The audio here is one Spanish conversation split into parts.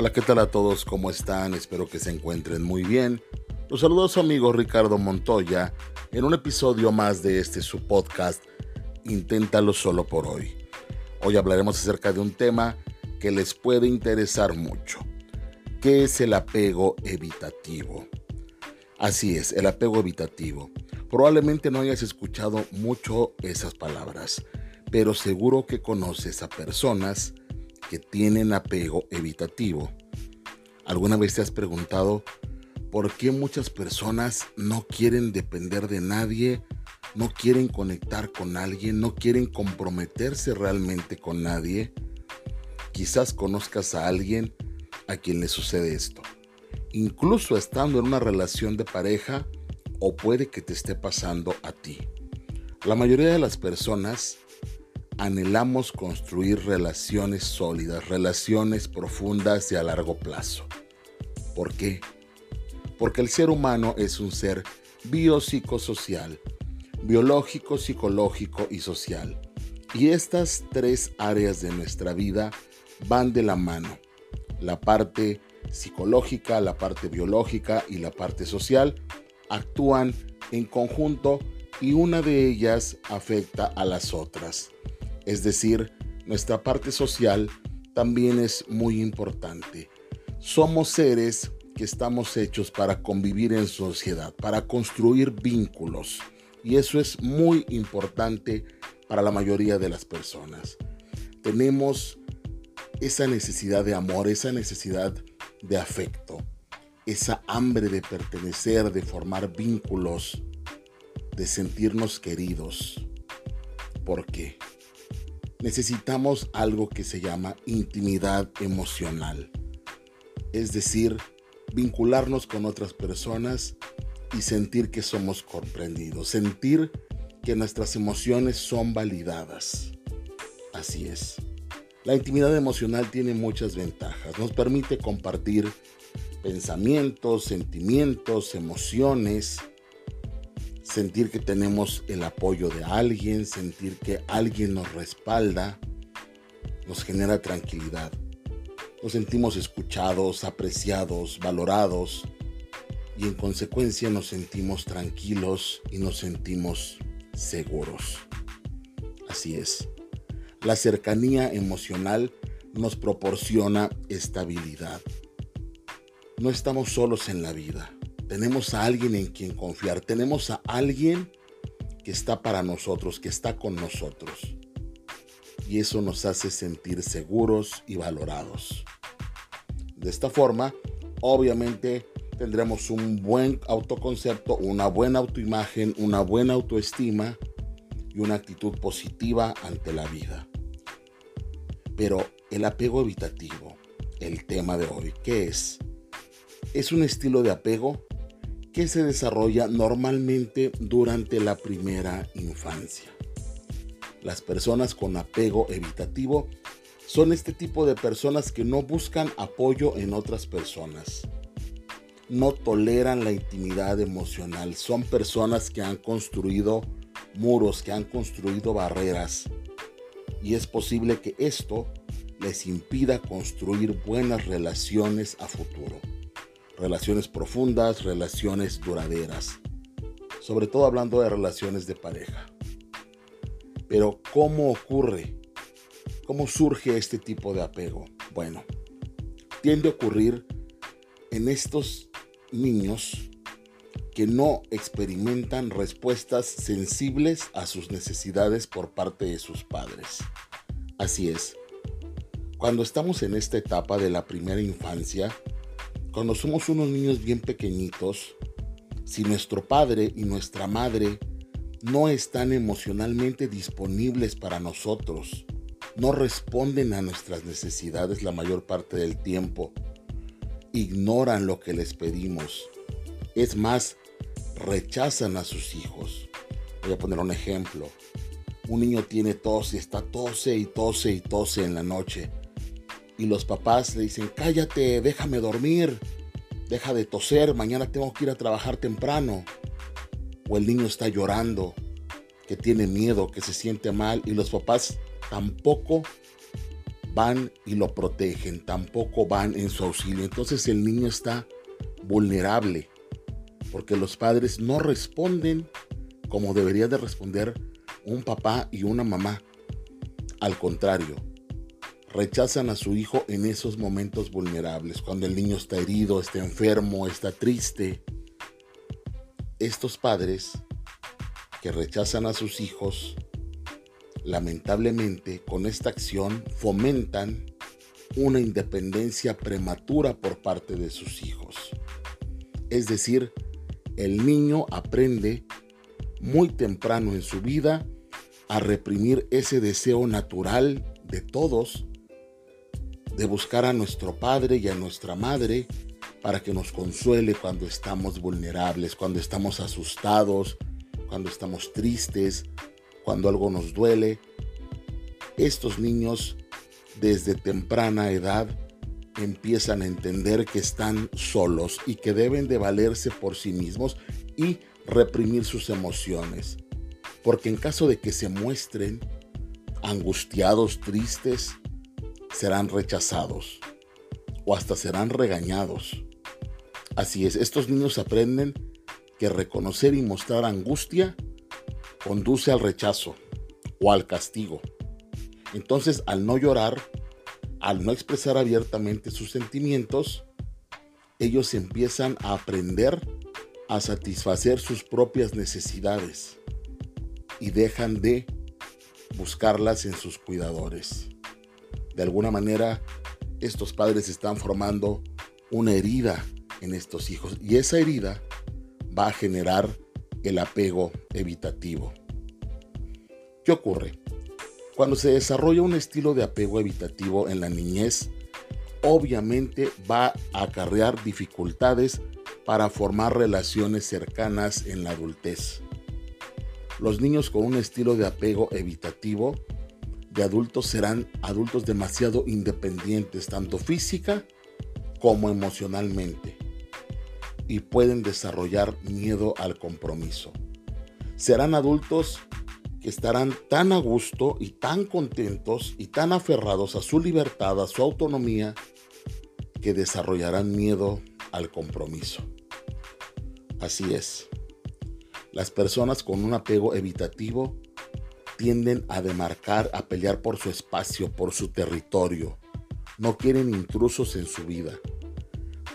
Hola, ¿qué tal a todos? ¿Cómo están? Espero que se encuentren muy bien. Los saludo a su amigo Ricardo Montoya en un episodio más de este su podcast Inténtalo solo por hoy. Hoy hablaremos acerca de un tema que les puede interesar mucho. ¿Qué es el apego evitativo? Así es, el apego evitativo. Probablemente no hayas escuchado mucho esas palabras, pero seguro que conoces a personas que tienen apego evitativo. ¿Alguna vez te has preguntado por qué muchas personas no quieren depender de nadie, no quieren conectar con alguien, no quieren comprometerse realmente con nadie? Quizás conozcas a alguien a quien le sucede esto. Incluso estando en una relación de pareja o puede que te esté pasando a ti. La mayoría de las personas anhelamos construir relaciones sólidas, relaciones profundas y a largo plazo. ¿Por qué? Porque el ser humano es un ser biopsicosocial, biológico, psicológico y social. Y estas tres áreas de nuestra vida van de la mano. La parte psicológica, la parte biológica y la parte social actúan en conjunto y una de ellas afecta a las otras. Es decir, nuestra parte social también es muy importante. Somos seres que estamos hechos para convivir en sociedad, para construir vínculos. Y eso es muy importante para la mayoría de las personas. Tenemos esa necesidad de amor, esa necesidad de afecto, esa hambre de pertenecer, de formar vínculos, de sentirnos queridos. ¿Por qué? Necesitamos algo que se llama intimidad emocional. Es decir, vincularnos con otras personas y sentir que somos comprendidos, sentir que nuestras emociones son validadas. Así es. La intimidad emocional tiene muchas ventajas. Nos permite compartir pensamientos, sentimientos, emociones, sentir que tenemos el apoyo de alguien, sentir que alguien nos respalda, nos genera tranquilidad. Nos sentimos escuchados, apreciados, valorados y en consecuencia nos sentimos tranquilos y nos sentimos seguros. Así es. La cercanía emocional nos proporciona estabilidad. No estamos solos en la vida tenemos a alguien en quien confiar, tenemos a alguien que está para nosotros, que está con nosotros. Y eso nos hace sentir seguros y valorados. De esta forma, obviamente tendremos un buen autoconcepto, una buena autoimagen, una buena autoestima y una actitud positiva ante la vida. Pero el apego evitativo, el tema de hoy, ¿qué es? Es un estilo de apego que se desarrolla normalmente durante la primera infancia. Las personas con apego evitativo son este tipo de personas que no buscan apoyo en otras personas. No toleran la intimidad emocional. Son personas que han construido muros, que han construido barreras. Y es posible que esto les impida construir buenas relaciones a futuro relaciones profundas, relaciones duraderas, sobre todo hablando de relaciones de pareja. Pero ¿cómo ocurre? ¿Cómo surge este tipo de apego? Bueno, tiende a ocurrir en estos niños que no experimentan respuestas sensibles a sus necesidades por parte de sus padres. Así es. Cuando estamos en esta etapa de la primera infancia, cuando somos unos niños bien pequeñitos, si nuestro padre y nuestra madre no están emocionalmente disponibles para nosotros, no responden a nuestras necesidades la mayor parte del tiempo, ignoran lo que les pedimos, es más, rechazan a sus hijos. Voy a poner un ejemplo. Un niño tiene tos y está tose y tose y tose en la noche y los papás le dicen, cállate, déjame dormir, deja de toser, mañana tengo que ir a trabajar temprano. O el niño está llorando, que tiene miedo, que se siente mal y los papás tampoco van y lo protegen, tampoco van en su auxilio. Entonces el niño está vulnerable porque los padres no responden como debería de responder un papá y una mamá. Al contrario, rechazan a su hijo en esos momentos vulnerables, cuando el niño está herido, está enfermo, está triste. Estos padres que rechazan a sus hijos, lamentablemente con esta acción fomentan una independencia prematura por parte de sus hijos. Es decir, el niño aprende muy temprano en su vida a reprimir ese deseo natural de todos de buscar a nuestro padre y a nuestra madre para que nos consuele cuando estamos vulnerables, cuando estamos asustados, cuando estamos tristes, cuando algo nos duele. Estos niños desde temprana edad empiezan a entender que están solos y que deben de valerse por sí mismos y reprimir sus emociones. Porque en caso de que se muestren angustiados, tristes, serán rechazados o hasta serán regañados. Así es, estos niños aprenden que reconocer y mostrar angustia conduce al rechazo o al castigo. Entonces, al no llorar, al no expresar abiertamente sus sentimientos, ellos empiezan a aprender a satisfacer sus propias necesidades y dejan de buscarlas en sus cuidadores. De alguna manera, estos padres están formando una herida en estos hijos y esa herida va a generar el apego evitativo. ¿Qué ocurre? Cuando se desarrolla un estilo de apego evitativo en la niñez, obviamente va a acarrear dificultades para formar relaciones cercanas en la adultez. Los niños con un estilo de apego evitativo de adultos serán adultos demasiado independientes, tanto física como emocionalmente, y pueden desarrollar miedo al compromiso. Serán adultos que estarán tan a gusto y tan contentos y tan aferrados a su libertad, a su autonomía, que desarrollarán miedo al compromiso. Así es. Las personas con un apego evitativo tienden a demarcar, a pelear por su espacio, por su territorio. No quieren intrusos en su vida.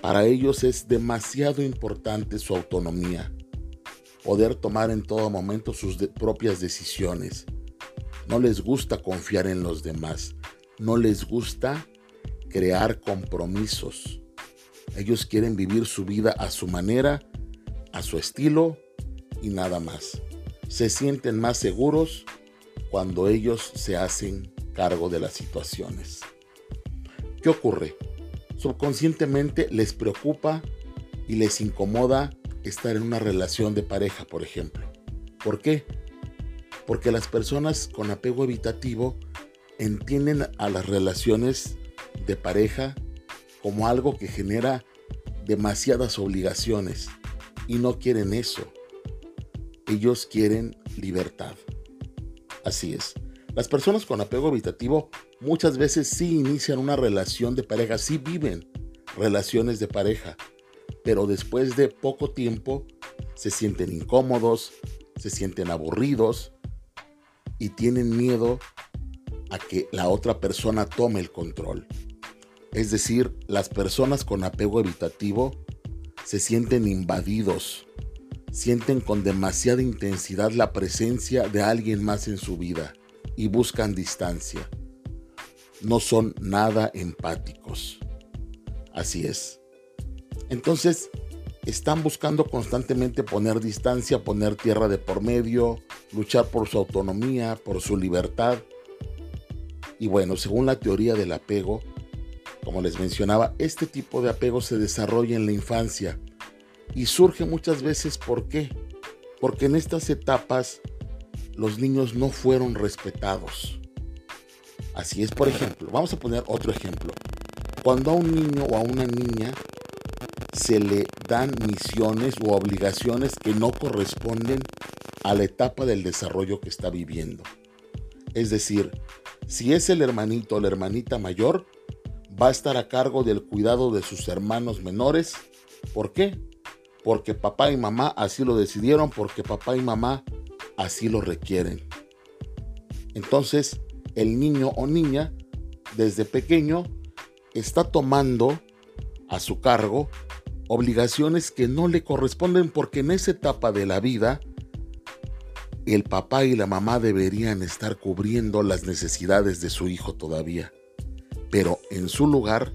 Para ellos es demasiado importante su autonomía poder tomar en todo momento sus propias decisiones. No les gusta confiar en los demás. No les gusta crear compromisos. Ellos quieren vivir su vida a su manera, a su estilo y nada más. Se sienten más seguros cuando ellos se hacen cargo de las situaciones. ¿Qué ocurre? Subconscientemente les preocupa y les incomoda estar en una relación de pareja, por ejemplo. ¿Por qué? Porque las personas con apego evitativo entienden a las relaciones de pareja como algo que genera demasiadas obligaciones y no quieren eso. Ellos quieren libertad. Así es. Las personas con apego evitativo muchas veces sí inician una relación de pareja, sí viven relaciones de pareja, pero después de poco tiempo se sienten incómodos, se sienten aburridos y tienen miedo a que la otra persona tome el control. Es decir, las personas con apego evitativo se sienten invadidos, sienten con demasiada intensidad la presencia de alguien más en su vida y buscan distancia. No son nada empáticos. Así es. Entonces, están buscando constantemente poner distancia, poner tierra de por medio, luchar por su autonomía, por su libertad. Y bueno, según la teoría del apego, como les mencionaba, este tipo de apego se desarrolla en la infancia y surge muchas veces ¿por qué? Porque en estas etapas los niños no fueron respetados. Así es, por ejemplo, vamos a poner otro ejemplo. Cuando a un niño o a una niña se le dan misiones u obligaciones que no corresponden a la etapa del desarrollo que está viviendo. Es decir, Si es el hermanito o la hermanita mayor, va a estar a cargo del cuidado de sus hermanos menores. ¿Por qué? Porque papá y mamá así lo decidieron, porque papá y mamá así lo requieren. Entonces, el niño o niña, desde pequeño, está tomando a su cargo obligaciones que no le corresponden porque en esa etapa de la vida, el papá y la mamá deberían estar cubriendo las necesidades de su hijo todavía pero en su lugar,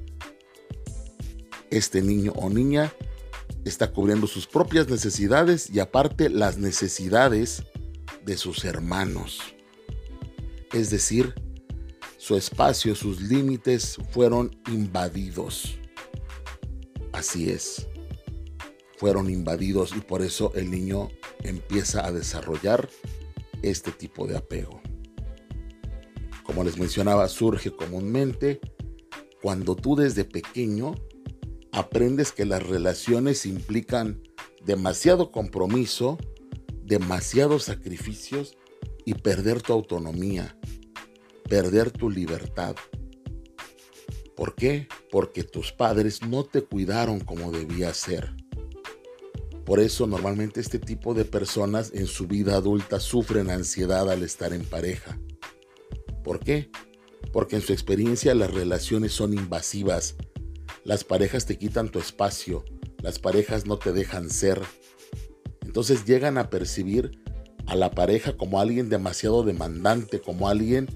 este niño o niña está cubriendo sus propias necesidades y aparte las necesidades de sus hermanos. Es decir, su espacio, sus límites fueron invadidos. Así es, fueron invadidos y por eso el niño empieza a desarrollar este tipo de apego como les mencionaba, surge comúnmente cuando tú desde pequeño aprendes que las relaciones implican demasiado compromiso, demasiados sacrificios y perder tu autonomía, perder tu libertad. ¿Por qué? Porque tus padres no te cuidaron como debía ser. Por eso normalmente este tipo de personas en su vida adulta sufren ansiedad al estar en pareja ¿Por qué? Porque en su experiencia las relaciones son invasivas. Las parejas te quitan tu espacio. Las parejas no te dejan ser. Entonces llegan a percibir a la pareja como alguien demasiado demandante, como alguien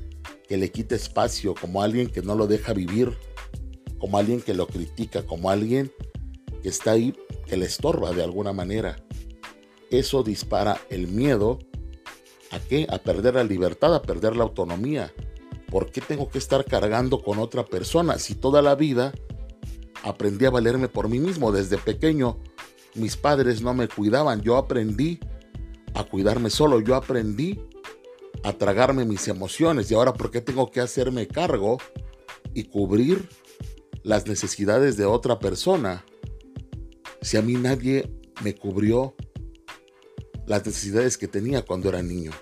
que le quita espacio, como alguien que no lo deja vivir, como alguien que lo critica, como alguien que está ahí, que le estorba de alguna manera. Eso dispara el miedo ¿A qué? A perder la libertad, a perder la autonomía. ¿Por qué tengo que estar cargando con otra persona si toda la vida aprendí a valerme por mí mismo? Desde pequeño mis padres no me cuidaban, yo aprendí a cuidarme solo, yo aprendí a tragarme mis emociones y ahora ¿por qué tengo que hacerme cargo y cubrir las necesidades de otra persona? Si a mí nadie me cubrió las necesidades que tenía cuando era niño.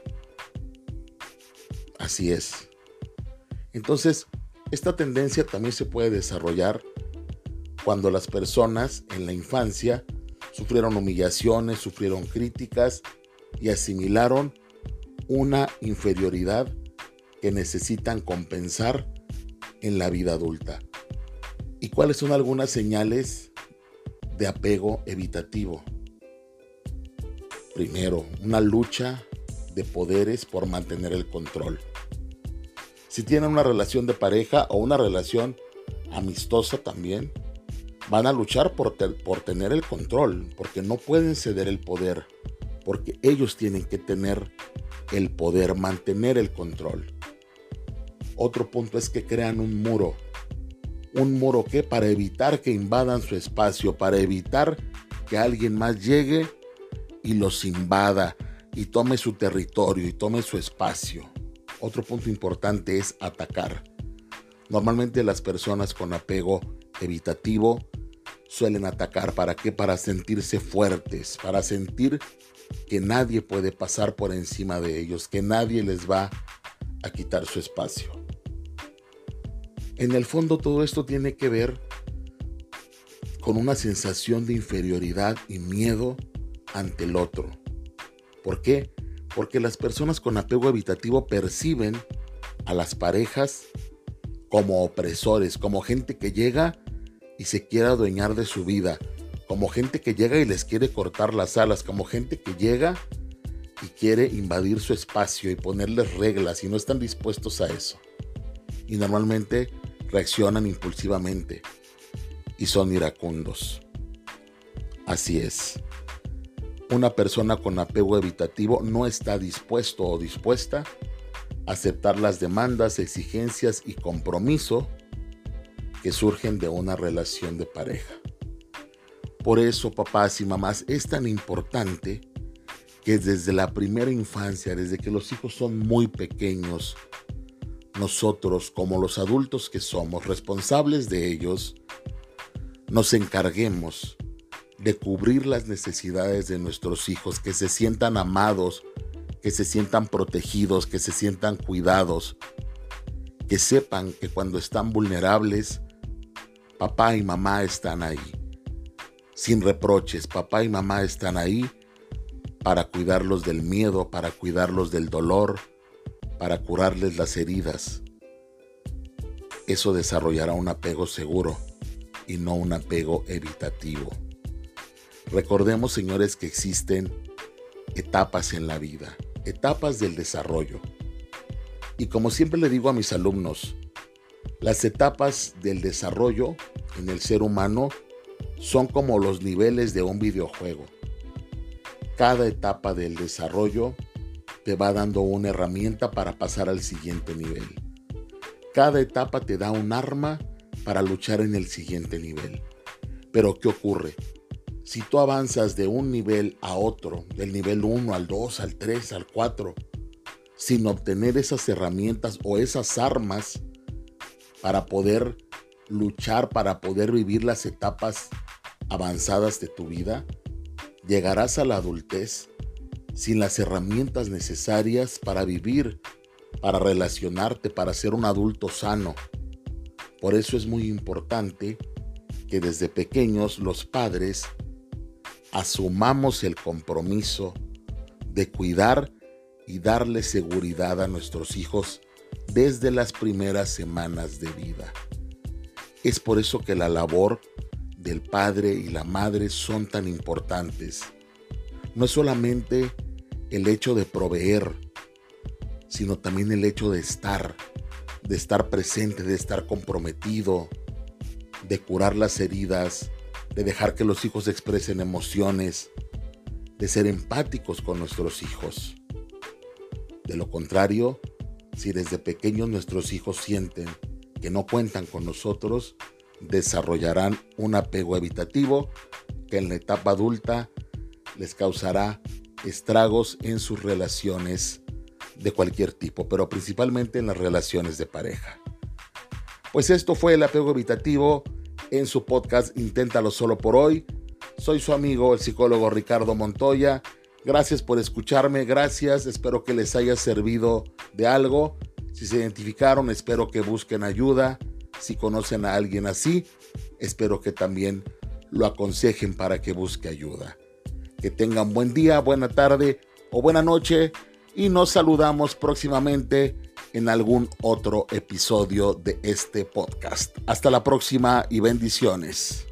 Así es. Entonces, esta tendencia también se puede desarrollar cuando las personas en la infancia sufrieron humillaciones, sufrieron críticas y asimilaron una inferioridad que necesitan compensar en la vida adulta. ¿Y cuáles son algunas señales de apego evitativo? Primero, una lucha de poderes por mantener el control. Si tienen una relación de pareja o una relación amistosa también, van a luchar por, por tener el control, porque no pueden ceder el poder, porque ellos tienen que tener el poder, mantener el control. Otro punto es que crean un muro. Un muro que para evitar que invadan su espacio, para evitar que alguien más llegue y los invada y tome su territorio y tome su espacio. Otro punto importante es atacar. Normalmente las personas con apego evitativo suelen atacar para qué? Para sentirse fuertes, para sentir que nadie puede pasar por encima de ellos, que nadie les va a quitar su espacio. En el fondo todo esto tiene que ver con una sensación de inferioridad y miedo ante el otro. ¿Por qué? Porque las personas con apego evitativo perciben a las parejas como opresores, como gente que llega y se quiere adueñar de su vida, como gente que llega y les quiere cortar las alas, como gente que llega y quiere invadir su espacio y ponerles reglas y no están dispuestos a eso. Y normalmente reaccionan impulsivamente y son iracundos. Así es una persona con apego evitativo no está dispuesto o dispuesta a aceptar las demandas, exigencias y compromiso que surgen de una relación de pareja. Por eso, papás y mamás, es tan importante que desde la primera infancia, desde que los hijos son muy pequeños, nosotros como los adultos que somos responsables de ellos, nos encarguemos de cubrir las necesidades de nuestros hijos, que se sientan amados, que se sientan protegidos, que se sientan cuidados. que sepan que cuando están vulnerables, papá y mamá están ahí. Sin reproches, papá y mamá están ahí para cuidarlos del miedo, para cuidarlos del dolor, para curarles las heridas. Eso desarrollará un apego seguro y no un apego evitativo. Recordemos, señores, que existen etapas en la vida, etapas del desarrollo. Y como siempre le digo a mis alumnos, las etapas del desarrollo en el ser humano son como los niveles de un videojuego. Cada etapa del desarrollo te va dando una herramienta para pasar al siguiente nivel. Cada etapa te da un arma para luchar en el siguiente nivel. Pero ¿qué ocurre? Si tú avanzas de un nivel a otro, del nivel 1 al 2, al 3, al 4, sin obtener esas herramientas o esas armas para poder luchar, para poder vivir las etapas avanzadas de tu vida, llegarás a la adultez sin las herramientas necesarias para vivir, para relacionarte, para ser un adulto sano. Por eso es muy importante que desde pequeños los padres asumamos el compromiso de cuidar y darle seguridad a nuestros hijos desde las primeras semanas de vida. Es por eso que la labor del padre y la madre son tan importantes. No es solamente el hecho de proveer, sino también el hecho de estar, de estar presente, de estar comprometido, de curar las heridas, de dejar que los hijos expresen emociones, de ser empáticos con nuestros hijos. De lo contrario, si desde pequeños nuestros hijos sienten que no cuentan con nosotros, desarrollarán un apego evitativo que en la etapa adulta les causará estragos en sus relaciones de cualquier tipo, pero principalmente en las relaciones de pareja. Pues esto fue el apego evitativo en su podcast Inténtalo solo por hoy. Soy su amigo, el psicólogo Ricardo Montoya. Gracias por escucharme, gracias, espero que les haya servido de algo. Si se identificaron, espero que busquen ayuda. Si conocen a alguien así, espero que también lo aconsejen para que busque ayuda. Que tengan buen día, buena tarde o buena noche y nos saludamos próximamente en algún otro episodio de este podcast. Hasta la próxima y bendiciones.